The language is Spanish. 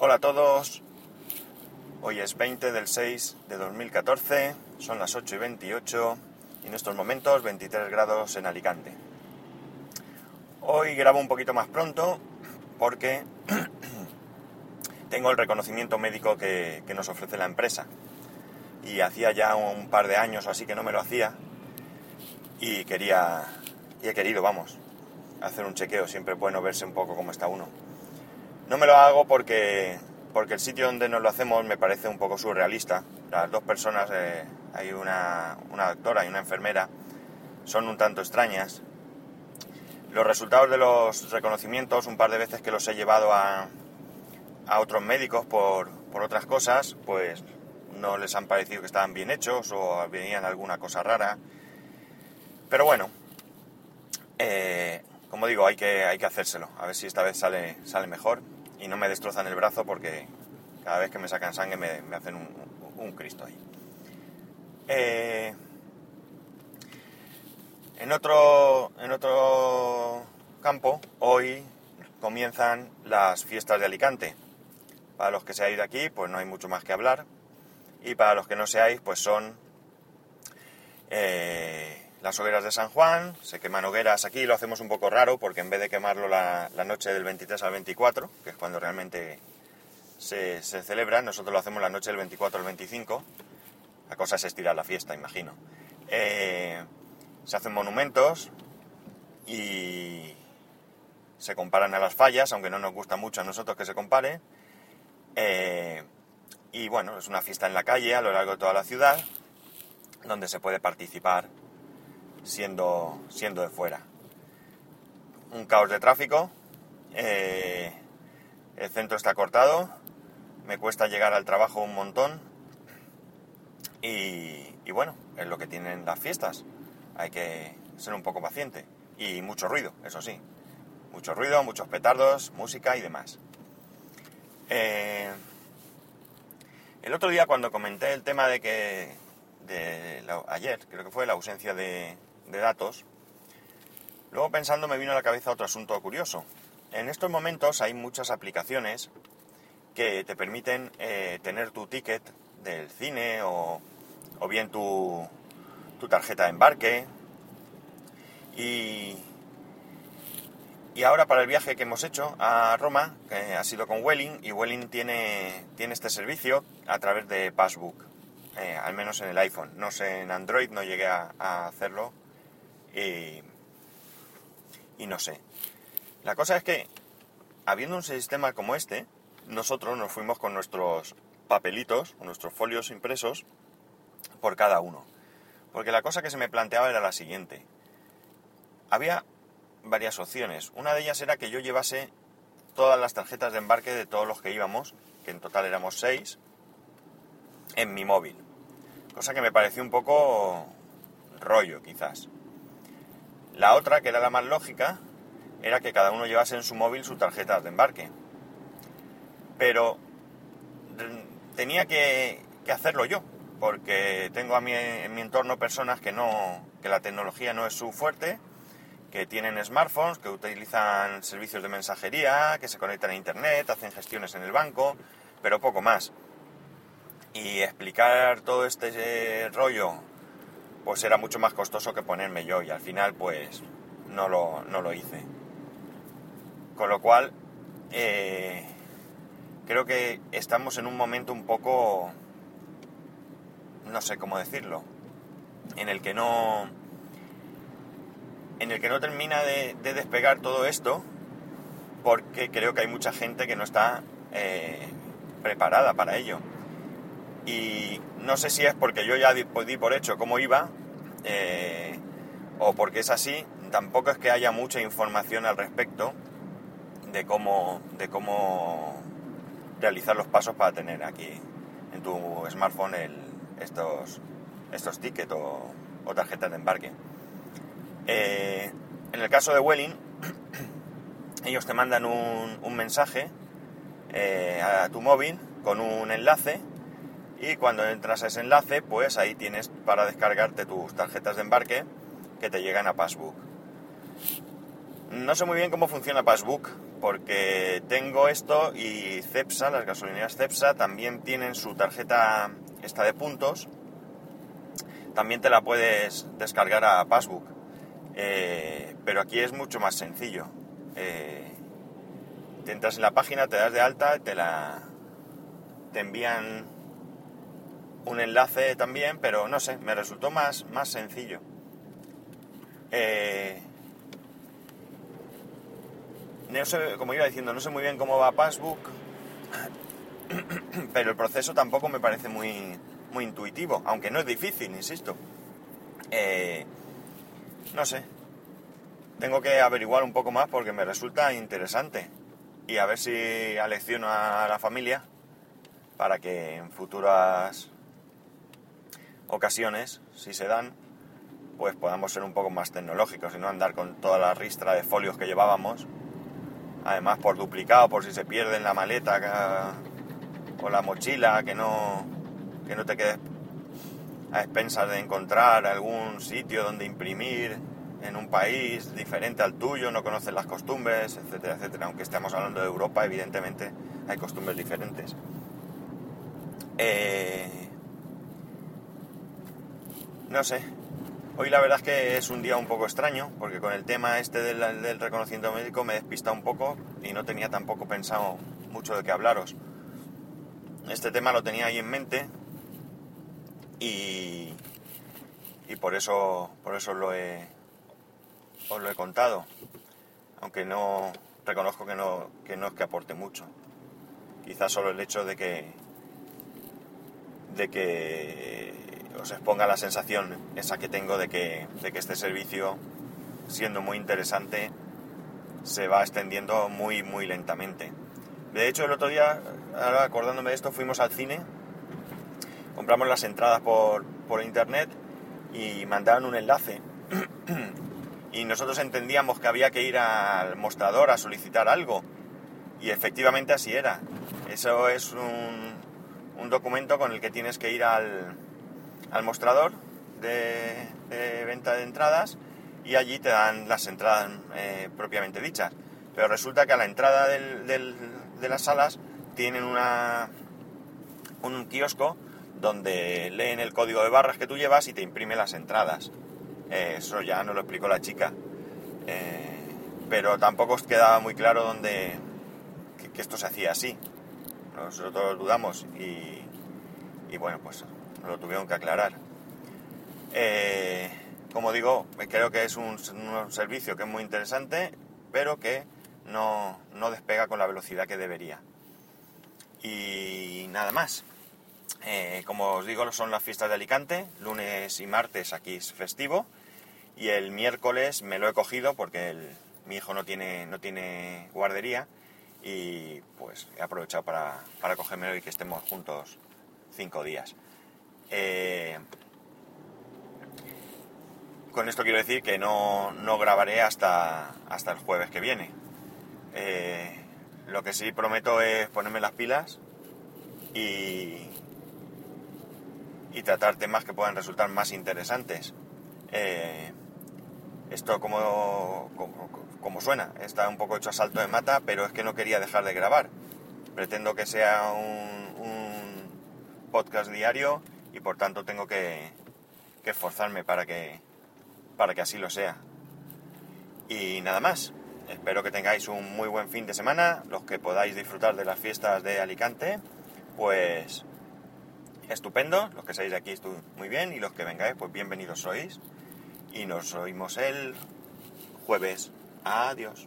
Hola a todos, hoy es 20 del 6 de 2014, son las 8 y 28 y en estos momentos 23 grados en Alicante. Hoy grabo un poquito más pronto porque tengo el reconocimiento médico que, que nos ofrece la empresa y hacía ya un par de años o así que no me lo hacía y quería, y he querido, vamos, hacer un chequeo, siempre es bueno verse un poco cómo está uno. No me lo hago porque, porque el sitio donde nos lo hacemos me parece un poco surrealista. Las dos personas, eh, hay una, una doctora y una enfermera, son un tanto extrañas. Los resultados de los reconocimientos, un par de veces que los he llevado a, a otros médicos por, por otras cosas, pues no les han parecido que estaban bien hechos o venían alguna cosa rara. Pero bueno, eh, como digo, hay que, hay que hacérselo. A ver si esta vez sale, sale mejor y no me destrozan el brazo porque cada vez que me sacan sangre me, hacen un, un, Cristo ahí. Eh, en, otro, en otro campo, hoy comienzan las fiestas de Alicante. Para los que seáis de aquí, pues no hay mucho más que hablar. Y para los que no seáis, pues son eh, las hogueras de San Juan, se queman hogueras aquí, lo hacemos un poco raro porque en vez de quemarlo la, noche del 23 al 24, que es cuando realmente se, se, celebra, nosotros lo hacemos la noche del 24 al 25, la cosa es estirar la fiesta, imagino. Eh, se hacen monumentos y se comparan a las fallas, aunque no nos gusta mucho a nosotros que se compare. Eh, y bueno, es una fiesta en la calle a lo largo de toda la ciudad, donde se puede participar siendo, siendo de fuera. Un caos de tráfico, eh, el centro está cortado, me cuesta llegar al trabajo un montón y, bueno, es lo que tienen las fiestas. Hay que ser un poco paciente y mucho ruido, eso sí. Mucho ruido, muchos petardos, música y demás. Eh, el otro día cuando comenté el tema de que de ayer, creo que fue la ausencia de, de datos, luego pensando me vino a la cabeza otro asunto curioso. En estos momentos hay muchas aplicaciones que te permiten eh, tener tu ticket del cine o, bien tu, tarjeta de embarque. Y, y, ahora para el viaje que hemos hecho a Roma, que ha sido con Welling, y Welling tiene, tiene este servicio a través de Passbook, eh, al menos en el iPhone. No sé, en Android no llegué a hacerlo y, no sé. La cosa es que, habiendo un sistema como este, nosotros nos fuimos con nuestros papelitos, nuestros folios impresos, por cada uno. Porque la cosa que se me planteaba era la siguiente. Había varias opciones. Una de ellas era que yo llevase todas las tarjetas de embarque de todos los que íbamos, que en total éramos seis, en mi móvil. Cosa que me pareció un poco rollo, quizás. La otra, que era la más lógica, era que cada uno llevase en su móvil su tarjeta de embarque. Pero tenía que, hacerlo yo, porque tengo a mí en mi entorno personas que no, que la tecnología no es su fuerte, que tienen smartphones, que utilizan servicios de mensajería, que se conectan a internet, hacen gestiones en el banco, pero poco más. Y explicar todo este rollo pues era mucho más costoso que ponerme yo y al final pues no lo, no lo hice. Con lo cual, eh, creo que estamos en un momento un poco, no sé cómo decirlo, en el que no, en el que no termina de, de despegar todo esto, porque creo que hay mucha gente que no está eh, preparada para ello. Y no sé si es porque yo ya di, por hecho cómo iba eh, o porque es así. Tampoco es que haya mucha información al respecto de cómo, de cómo realizar los pasos para tener aquí en tu smartphone el, estos, estos tickets o, o, tarjetas de embarque. Eh, en el caso de Welling, ellos te mandan un, un mensaje eh, a tu móvil con un enlace y cuando entras a ese enlace, pues ahí tienes para descargarte tus tarjetas de embarque que te llegan a Passbook. No sé muy bien cómo funciona Passbook, porque tengo esto y Cepsa, las gasolineras Cepsa, también tienen su tarjeta esta de puntos. También te la puedes descargar a Passbook. Eh, pero aquí es mucho más sencillo. Eh, te entras en la página, te das de alta, te la te envían un enlace también, pero no sé, me resultó más, más sencillo. Eh, no sé, como iba diciendo, no sé muy bien cómo va Passbook, pero el proceso tampoco me parece muy, muy intuitivo, aunque no es difícil, insisto. Eh, no sé, tengo que averiguar un poco más porque me resulta interesante y a ver si alecciono a la familia para que en futuras ocasiones, si se dan, pues podamos ser un poco más tecnológicos y no andar con toda la ristra de folios que llevábamos. Además, por duplicado, por si se pierde en la maleta o la mochila, que no, que no te quedes a expensas de encontrar algún sitio donde imprimir en un país diferente al tuyo, no conoces las costumbres, etcétera, etcétera. Aunque estemos hablando de Europa, evidentemente hay costumbres diferentes. Eh, no sé. Hoy la verdad es que es un día un poco extraño, porque con el tema este del, reconocimiento médico me he despistado un poco y no tenía tampoco pensado mucho de qué hablaros. Este tema lo tenía ahí en mente y, y por eso, por eso lo he, os lo he contado. Aunque no reconozco que no, que no es que aporte mucho. Quizás solo el hecho de que de que os exponga la sensación esa que tengo de que, de que este servicio, siendo muy interesante, se va extendiendo muy, muy lentamente. De hecho, el otro día, acordándome de esto, fuimos al cine, compramos las entradas por, por internet y mandaron un enlace. y nosotros entendíamos que había que ir al mostrador a solicitar algo. Y efectivamente así era. Eso es un documento con el que tienes que ir al, al mostrador de, venta de entradas y allí te dan las entradas eh, propiamente dichas. Pero resulta que a la entrada de las salas tienen una, un kiosco donde leen el código de barras que tú llevas y te imprime las entradas. Eh, eso ya no lo explicó la chica. Eh, pero tampoco os quedaba muy claro dónde que esto se hacía así nosotros dudamos y, bueno, pues lo tuvieron que aclarar. Eh, como digo, creo que es un, servicio que es muy interesante, pero que no, despega con la velocidad que debería. Y nada más. Eh, como os digo, son las fiestas de Alicante, lunes y martes aquí es festivo, y el miércoles me lo he cogido porque mi hijo no tiene, no tiene guardería y pues he aprovechado para, para cogérmelo y que estemos juntos cinco días. Eh, con esto quiero decir que no, grabaré hasta, hasta el jueves que viene. Eh, lo que sí prometo es ponerme las pilas y, y tratar temas que puedan resultar más interesantes. Eh, esto como, como, suena, está un poco hecho a salto de mata, pero es que no quería dejar de grabar. Pretendo que sea un, podcast diario y por tanto tengo que, esforzarme para que, para que así lo sea. Y nada más. Espero que tengáis un muy buen fin de semana. Los que podáis disfrutar de las fiestas de Alicante, pues estupendo. Los que seáis de aquí, muy bien. Y los que vengáis, pues bienvenidos sois y nos oímos el jueves. Adiós.